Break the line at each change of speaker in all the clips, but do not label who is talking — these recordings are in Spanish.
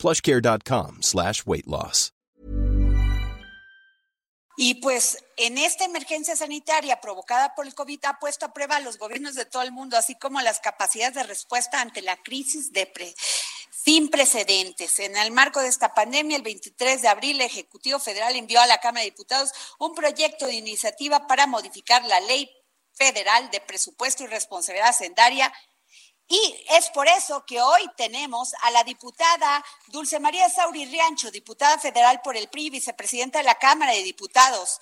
plushcare.com slash weight loss.
Y pues en esta emergencia sanitaria provocada por el COVID ha puesto a prueba a los gobiernos de todo el mundo, así como las capacidades de respuesta ante la crisis de pre sin precedentes. En el marco de esta pandemia, el 23 de abril, el Ejecutivo Federal envió a la Cámara de Diputados un proyecto de iniciativa para modificar la ley federal de presupuesto y responsabilidad hacendaria y es por eso que hoy tenemos a la diputada Dulce María Sauri Riancho, diputada federal por el PRI, vicepresidenta de la Cámara de Diputados,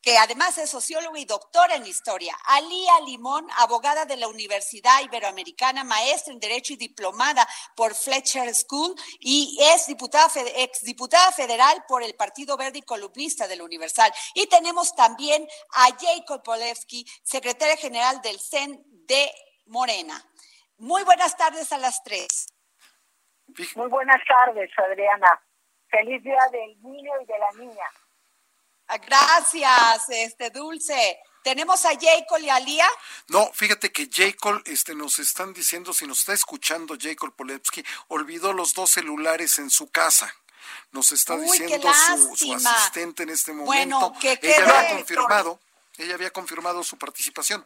que además es socióloga y doctora en historia. Alía Limón, abogada de la Universidad Iberoamericana, maestra en Derecho y diplomada por Fletcher School y es diputada, exdiputada federal por el Partido Verde y columnista del Universal. Y tenemos también a Jacob Polewski, secretaria general del CEN de Morena. Muy buenas tardes a las tres.
Muy buenas tardes, Adriana. Feliz día del niño y de la niña.
Ah, gracias, este Dulce. ¿Tenemos a Jacob y a Lía?
No, fíjate que Jacob, este, nos están diciendo, si nos está escuchando Jacob Polewski, olvidó los dos celulares en su casa. Nos está diciendo su, asistente en este momento. Bueno, que ella había confirmado, ella había confirmado su participación.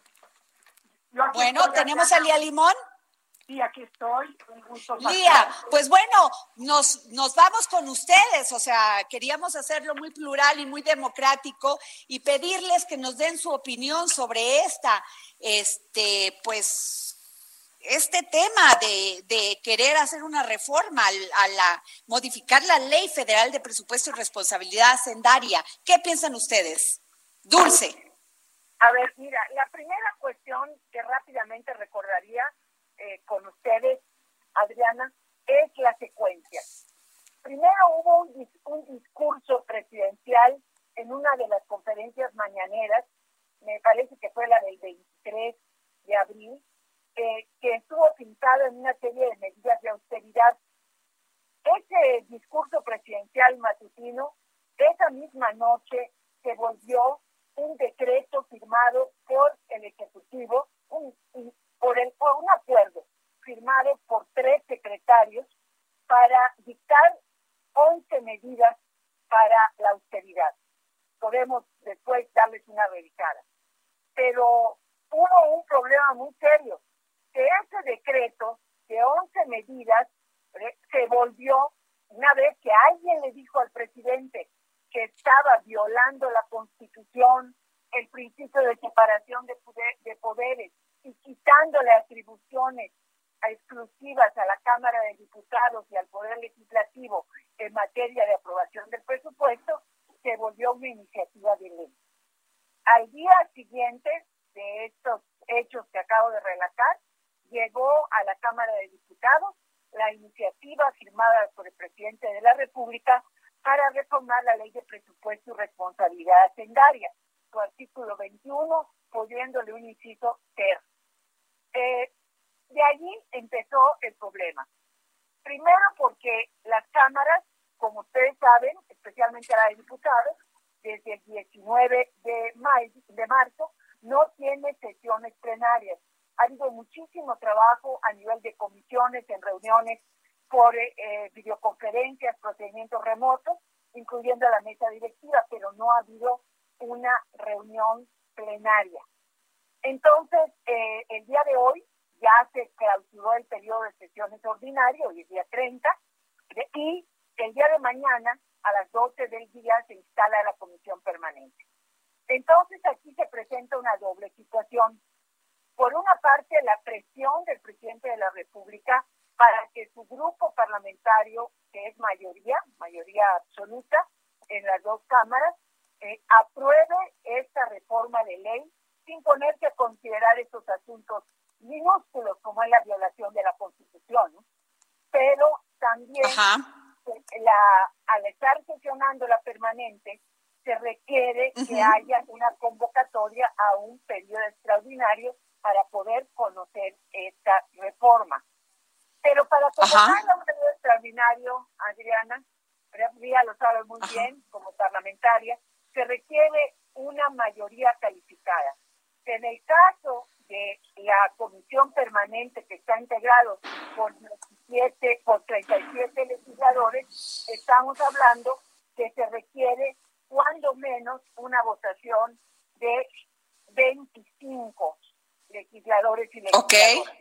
Bueno, ¿tenemos a Lía Limón?
Sí, aquí estoy.
Lía, pues bueno, nos, nos vamos con ustedes, o sea, queríamos hacerlo muy plural y muy democrático y pedirles que nos den su opinión sobre esta, este, pues, este tema de, de querer hacer una reforma a la, modificar la ley federal de presupuesto y responsabilidad hacendaria. ¿Qué piensan ustedes? Dulce.
A ver, mira, la primera cuestión que rápidamente recordaría eh, con ustedes, Adriana, es la secuencia. Primero hubo un, discurso presidencial en una de las conferencias mañaneras, me parece que fue la del 23 de abril, eh, que estuvo pintado en una serie de medidas de austeridad. Ese discurso presidencial matutino, esa misma noche se volvió un decreto firmado por el Ejecutivo, un, por, el, un acuerdo firmado por tres secretarios para dictar 11 medidas para la austeridad. Podemos después darles una revisada. Pero hubo un problema muy serio, que ese decreto de 11 medidas eh, se volvió una vez que alguien le dijo al presidente que estaba violando la constitución, el principio de separación de poderes, y quitándole atribuciones exclusivas a la Cámara de Diputados y al Poder Legislativo en materia de aprobación del presupuesto, se volvió una iniciativa de ley. Al día siguiente de estos hechos que acabo de relatar, llegó a la Cámara de Diputados la iniciativa firmada por el presidente de la República para reformar la ley de presupuesto y responsabilidad hacendaria, su artículo 21, poniéndole un inciso ter. Eh, de allí empezó el problema. Primero porque las cámaras, como ustedes saben, especialmente la de diputados, desde el 19 de, de marzo, no tiene sesiones plenarias. Ha habido muchísimo trabajo a nivel de comisiones, en reuniones por eh, videoconferencias, procedimientos remotos, incluyendo la mesa directiva, pero no ha habido una reunión plenaria. Entonces, eh, el día de hoy ya se clausuró el periodo de sesiones ordinario, hoy es día 30, y el día de mañana, a las 12 del día, se instala la comisión permanente. Entonces, aquí se presenta una doble situación. Por una parte, la presión del presidente de la República para que su grupo parlamentario, que es mayoría, mayoría absoluta en las dos cámaras, eh, apruebe esta reforma de ley sin ponerse a considerar estos asuntos minúsculos como es la violación de la Constitución, pero también la, al estar sesionando la permanente, se requiere que haya una convocatoria a un periodo extraordinario para poder conocer esta reforma. Pero para convocar a un periodo extraordinario, Adriana, María lo sabe muy bien como parlamentaria, se requiere una mayoría calificada. En el caso de la comisión permanente que está integrado por, 17, por 37 legisladores, estamos hablando que se requiere cuando menos una votación de 25 legisladores y legisladoras.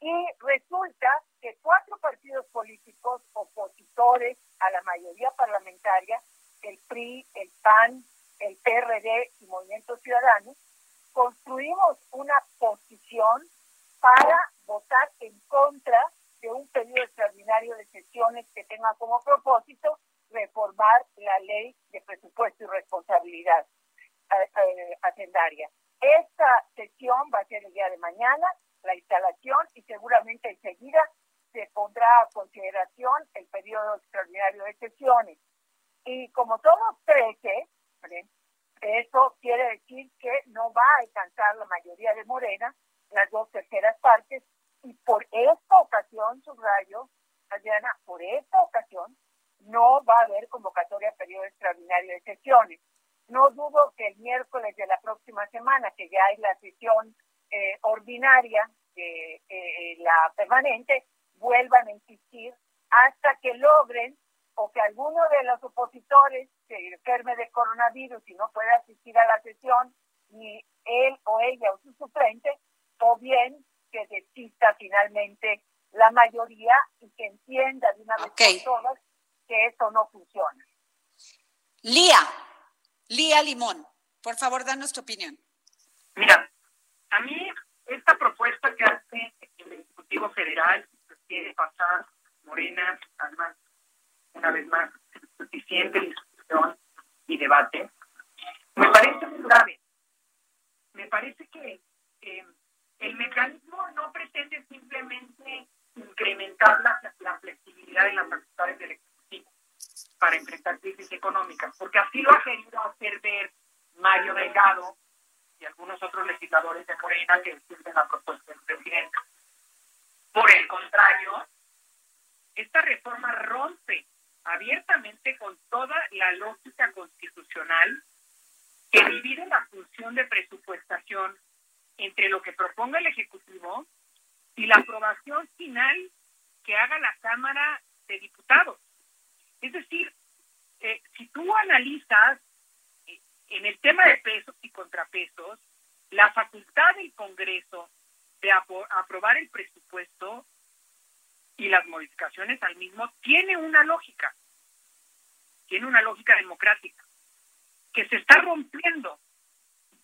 Y resulta que cuatro partidos políticos opositores a la mayoría parlamentaria, el PRI, el PAN, el PRD y Movimiento Ciudadano, construimos una posición para votar en contra de un periodo extraordinario de sesiones que tenga como propósito reformar la ley de presupuesto y responsabilidad eh, eh, hacendaria. Esta sesión va a ser el día de mañana, la instalación, y seguramente enseguida se pondrá a consideración el periodo extraordinario de sesiones. Y como somos 13, eso quiere decir que no va a alcanzar la mayoría de Morena, las dos terceras partes, y por esta ocasión, subrayo, Adriana, por esta ocasión, no va a haber convocatoria a periodo extraordinario de sesiones. No dudo que el miércoles de la próxima semana, que ya hay la sesión eh, ordinaria eh, la permanente, vuelvan a insistir hasta que logren o que alguno de los opositores se coronavirus y no pueda asistir a la sesión, ni él o ella o su suplente, o bien que desista finalmente la mayoría y que entienda de una vez por todas que esto no funciona.
Lía, Lía Limón, por favor, danos tu opinión.
Mira, a mí esta propuesta que hace el Ejecutivo Federal quiere pasar Morena, además, una vez más, suficiente discusión y debate, me parece muy grave. Me parece que eh, el mecanismo no pretende simplemente incrementar la, la flexibilidad de las facultades del Ejecutivo para enfrentar crisis económicas, porque así lo ha querido hacer ver Mario Delgado y algunos otros legisladores de Morena que defienden la propuesta del presidente. Por el contrario, esta reforma rompe abiertamente con toda la lógica constitucional que divide la función de presupuestación entre lo que proponga el Ejecutivo y la aprobación final que haga la Cámara de Diputados. Es decir, eh, si tú analizas eh, en el tema de pesos y contrapesos, la facultad del Congreso de aprobar el presupuesto y las modificaciones al mismo tiene una lógica, tiene una lógica democrática, que se está rompiendo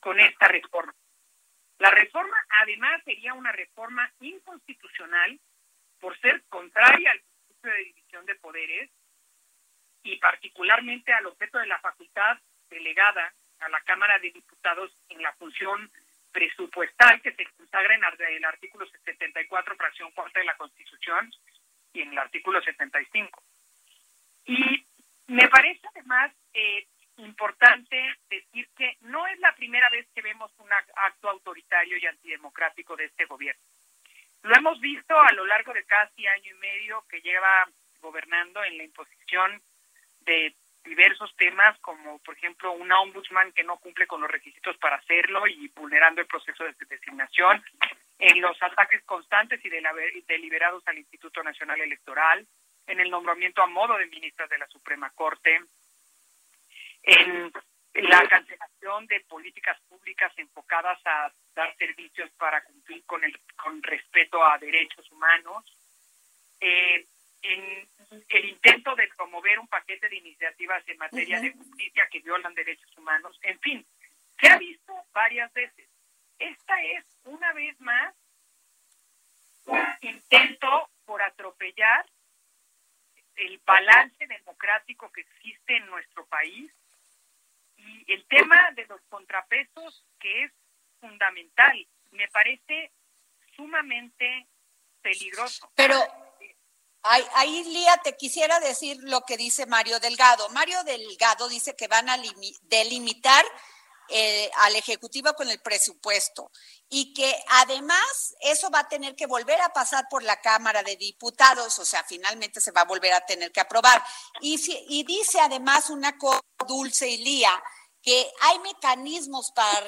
con esta reforma. La reforma además sería una reforma inconstitucional por ser contraria al principio de división de poderes y particularmente al objeto de la facultad delegada a la Cámara de Diputados en la función presupuestal que se consagra en el artículo 74, fracción cuarta de la Constitución y en el artículo 75. Y me parece además eh, importante decir que no es la primera vez que vemos un acto autoritario y antidemocrático de este gobierno. Lo hemos visto a lo largo de casi año y medio que lleva gobernando en la imposición temas, como por ejemplo un ombudsman que no cumple con los requisitos para hacerlo y vulnerando el proceso de designación, en los ataques constantes y deliberados al Instituto Nacional Electoral, en el nombramiento a modo de ministras de la Suprema Corte, en la cancelación de políticas públicas enfocadas a dar servicios para cumplir con el con respeto a derechos humanos, eh, en el intento de promover un paquete de iniciativas en materia de justicia que violan derechos humanos, en fin, se ha visto varias veces. Esta es, una vez más, un intento por atropellar el balance democrático que existe en nuestro país y el tema de los contrapesos que es fundamental. Me parece sumamente peligroso.
Pero Ahí, Lía, te quisiera decir lo que dice Mario Delgado. Mario Delgado dice que van a delimitar eh, al Ejecutivo con el presupuesto y que además eso va a tener que volver a pasar por la Cámara de Diputados, o sea, finalmente se va a volver a tener que aprobar. Y, y dice además una cosa dulce y Lía, que hay mecanismos para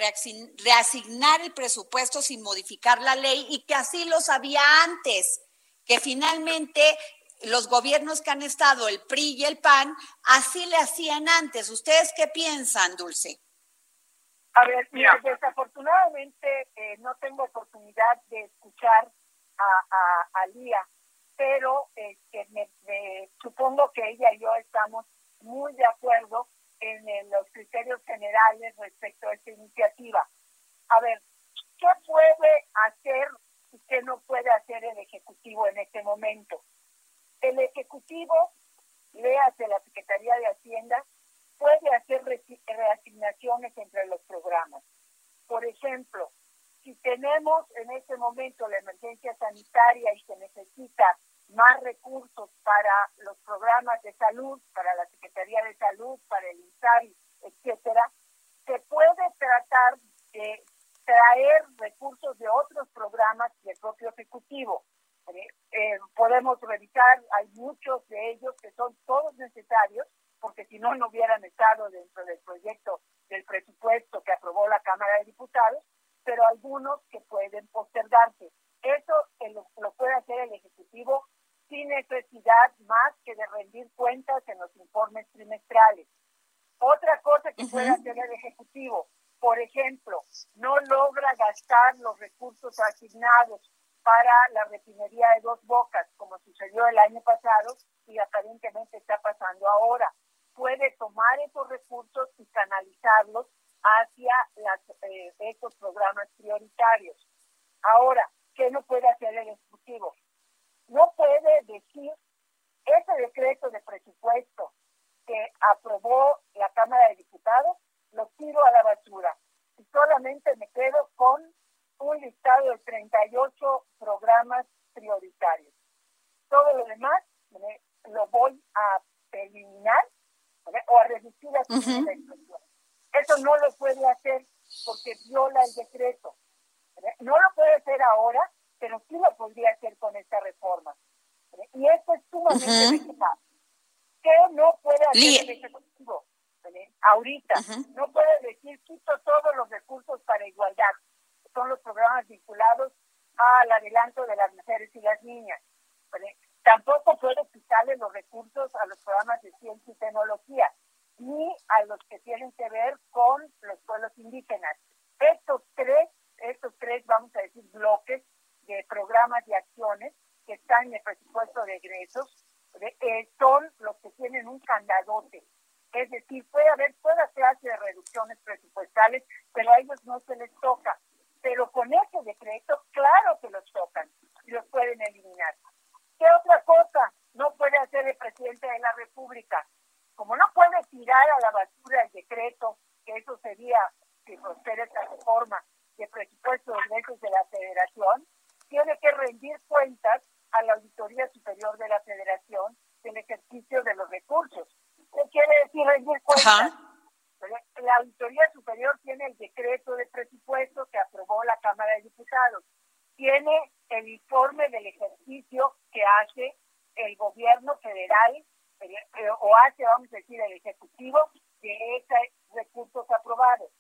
reasignar el presupuesto sin modificar la ley y que así lo sabía antes que finalmente los gobiernos que han estado, el PRI y el PAN, así le hacían antes. ¿Ustedes qué piensan, Dulce?
A ver, mira, desafortunadamente eh, no tengo oportunidad de escuchar a, a, Lía, pero este, me, supongo que ella y yo estamos muy de acuerdo en, en los criterios generales respecto a esta iniciativa. A ver, ¿qué puede hacer que no puede hacer el Ejecutivo en este momento. El Ejecutivo, léase la Secretaría de Hacienda, puede hacer reasignaciones entre los programas. Por ejemplo, si tenemos en este momento la emergencia sanitaria y se necesita más recursos para los programas de salud, para la Secretaría de Salud, para el INSABI, etcétera, se puede tratar de traer recursos de otros programas del propio Ejecutivo. Eh, eh, podemos revisar, hay muchos de ellos que son todos necesarios, porque si no, no hubieran estado dentro del proyecto del presupuesto que aprobó la Cámara de Diputados, pero algunos que pueden postergarse. Eso lo, lo puede hacer el Ejecutivo sin necesidad más que de rendir cuentas en los informes trimestrales. Otra cosa que puede hacer el Ejecutivo, por ejemplo, no logra gastar los recursos asignados para la refinería de dos bocas, como sucedió el año pasado y aparentemente está pasando ahora. Puede tomar esos recursos y canalizarlos hacia las, eh, estos programas prioritarios. Ahora, ¿qué no puede hacer el Ejecutivo? No puede decir ese decreto de presupuesto que aprobó la Cámara de Diputados lo tiro a la basura. Y solamente me quedo con un listado de 38 programas prioritarios. Todo lo demás lo voy a eliminar o a reducir a su Eso no lo puede hacer porque viola el decreto. No lo puede hacer ahora, pero sí lo podría hacer con esta reforma. Y esto es sumamente uh ¿Qué no puede hacer el Ejecutivo? Ahorita. No puede decir, quito todos los recursos para igualdad. Son los programas vinculados al adelanto de las mujeres y las niñas. Tampoco puede quitarle los recursos a los programas de ciencia y tecnología, ni a los que tienen que ver con los pueblos indígenas. Estos tres, estos tres, vamos a decir, bloques de programas y acciones que están en el presupuesto de egresos, eh, son los que tienen un candadote es decir, puede haber toda clase de reducciones presupuestales, pero a ellos no se les toca. Pero con ese decreto, claro que los tocan y los pueden eliminar. ¿Qué otra cosa no puede hacer el presidente de la República? Como no puede tirar a la basura el decreto, que eso sería que prospere esta reforma de presupuesto de ingresos de la Federación, tiene que rendir cuentas a la Auditoría Superior de la Federación del ejercicio de los recursos. ¿Qué quiere decir rendir cuentas? La Auditoría Superior tiene el decreto de presupuesto que aprobó la Cámara de Diputados. Tiene el informe del ejercicio que hace el gobierno federal eh, o hace, vamos a decir, el Ejecutivo de esos recursos aprobados.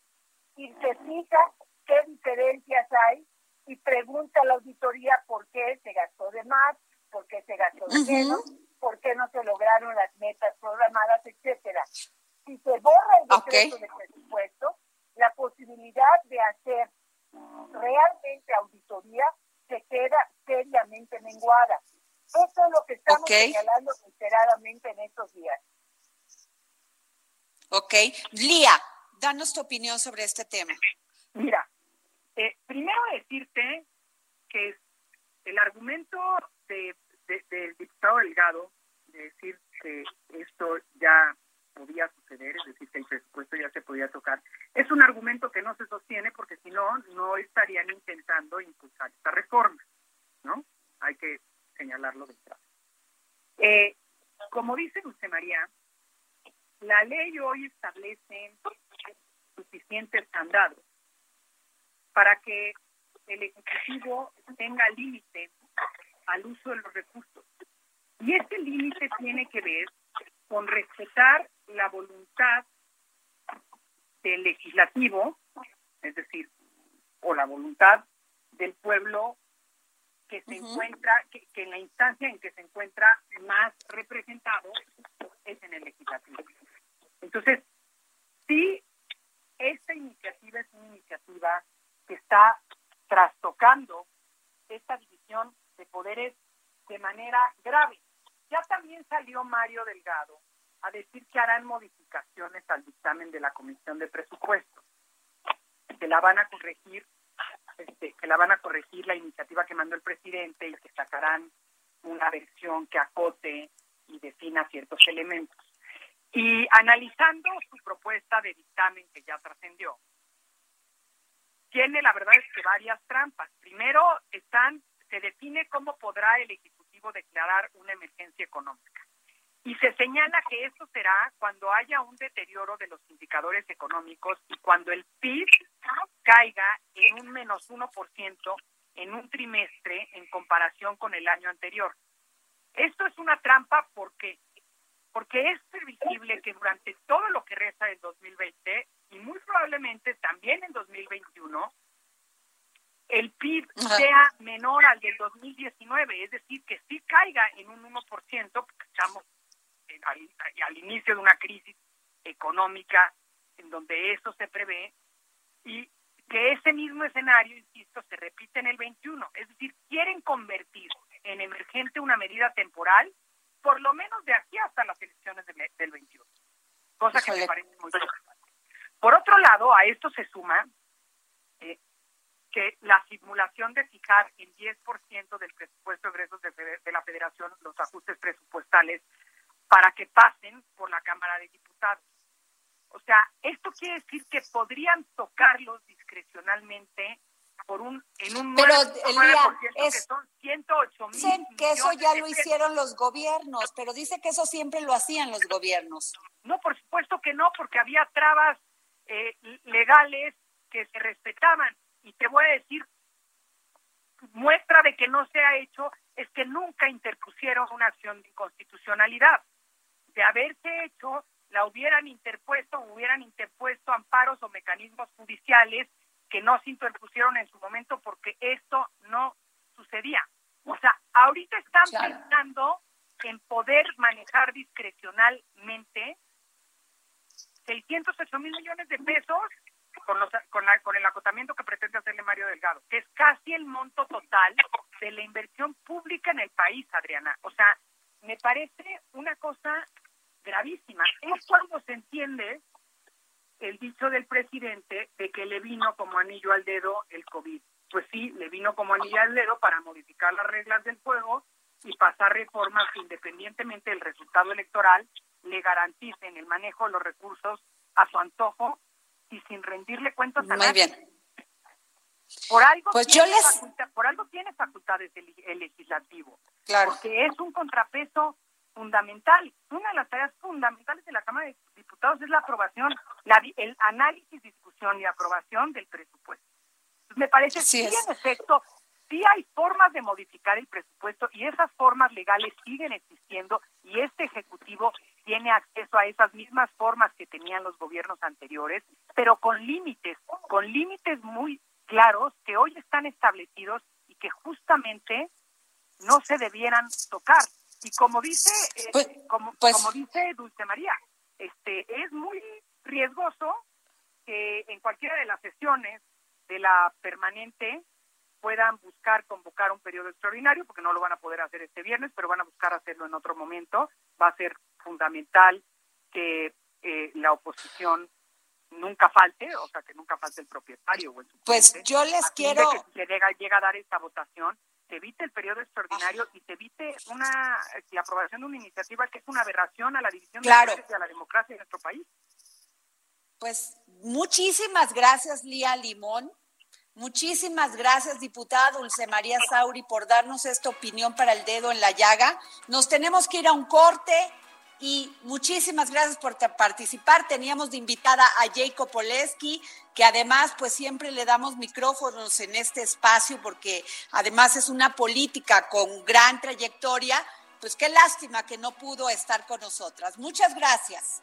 Y se fija qué diferencias hay y pregunta a la auditoría por qué se gastó de más, por qué se gastó de menos, por qué no se lograron las metas programadas, etcétera. Si se borra el decreto de presupuesto, la posibilidad de hacer realmente auditoría se queda seriamente menguada. Eso es lo que estamos señalando reiteradamente en estos días.
Ok. Lía, danos tu opinión sobre este tema.
Mira, eh, primero decirte que el argumento de del diputado Delgado de decir que esto ya podía suceder, es decir, que el presupuesto ya se podía tocar, es un argumento que no se sostiene porque si no, no estarían intentando impulsar esta reforma, ¿no? Hay que señalarlo de entrada. Eh, como dice Dulce María, la ley hoy establece suficientes candados para que el Ejecutivo tenga límite al uso de los recursos. Y este límite tiene que ver con respetar la voluntad del legislativo, es decir, o la voluntad del pueblo que se encuentra, que, en la instancia en que se encuentra más representado es en el legislativo. Entonces, sí, esta iniciativa es una iniciativa que está trastocando esta división de poderes de manera grave. Ya también salió Mario Delgado a decir que harán modificaciones al dictamen de la Comisión de Presupuestos, que la van a corregir, este, que la van a corregir la iniciativa que mandó el presidente y que sacarán una versión que acote y defina ciertos elementos. Y analizando su propuesta de dictamen que ya trascendió, tiene la verdad es que varias trampas. Primero están, se define cómo podrá el Ejecutivo declarar una emergencia económica. Y se señala que esto será cuando haya un deterioro de los indicadores económicos y cuando el PIB caiga en un menos 1% en un trimestre en comparación con el año anterior. Esto es una trampa porque porque es previsible que durante todo lo que resta del 2020 y muy probablemente también en 2021 el PIB sea menor al del 2019, es decir, que sí caiga en un 1%, porque estamos al, al inicio de una crisis económica en donde eso se prevé, y que ese mismo escenario, insisto, se repite en el 21. Es decir, quieren convertir en emergente una medida temporal por lo menos de aquí hasta las elecciones del 21, cosa que me parece muy preocupante. Por otro lado, a esto se suma eh, que la simulación de fijar en 10% del presupuesto de egresos de, la Federación los ajustes presupuestales para que pasen por la Cámara de Diputados. O sea, esto quiere decir que podrían tocarlos discrecionalmente por un en un
Pero Elia,
es, que son 108 mil
Dicen que eso ya lo hicieron los gobiernos, pero dice que eso siempre lo hacían los gobiernos.
No, por supuesto que no, porque había trabas eh, legales que se respetaban. Y te voy a decir, muestra de que no se ha hecho es que nunca interpusieron una acción de inconstitucionalidad. De haberse hecho, la hubieran interpuesto, hubieran interpuesto amparos o mecanismos judiciales que no se interpusieron en su momento porque esto no sucedía. O sea, ahorita están pensando en poder manejar discrecionalmente 608 mil millones de pesos con, los, con, con el acotamiento que pretende hacerle Mario Delgado, que es casi el monto total de la inversión pública en el país, Adriana. O sea, me parece una cosa gravísima. Es cuando se entiende el dicho del presidente de que le vino como anillo al dedo el COVID. Pues sí, le vino como anillo al dedo para modificar las reglas del juego y pasar reformas que independientemente del resultado electoral le garanticen el manejo de los recursos a su antojo y sin rendirle cuentas a
Muy bien.
Por algo, pues tiene por algo tiene facultades el, el legislativo.
Claro.
Porque es un contrapeso fundamental. Una de las tareas fundamentales de la Cámara de Diputados es la aprobación, la, el análisis, discusión y aprobación del presupuesto. me parece que en efecto, sí hay formas de modificar el presupuesto y esas formas legales siguen existiendo y este Ejecutivo tiene acceso a esas mismas formas que tenían los gobiernos anteriores, pero con límites, con límites muy claros que hoy están establecidos y que justamente no se debieran tocar. Y como dice, eh, pues, como, pues como dice Dulce María, este es muy riesgoso que en cualquiera de las sesiones de la permanente puedan buscar convocar un periodo extraordinario, porque no lo van a poder hacer este viernes, pero van a buscar hacerlo en otro momento. Va a ser fundamental que eh, la oposición nunca falte, o sea, que nunca falte el propietario o el
Pues yo les quiero...
Que se llega, llega a dar esta votación, se evite el periodo extraordinario y se evite una la aprobación de una iniciativa que es una aberración a la división de de a la democracia en nuestro país.
Pues muchísimas gracias, Lía Limón. Muchísimas gracias, diputada Dulce María Sauri, por darnos esta opinión para el dedo en la llaga. Nos tenemos que ir a un corte. Y muchísimas gracias por participar. Teníamos de invitada a Jacob Poleski, que además pues siempre le damos micrófonos en este espacio porque además es una política con gran trayectoria. Pues qué lástima que no pudo estar con nosotras. Muchas gracias.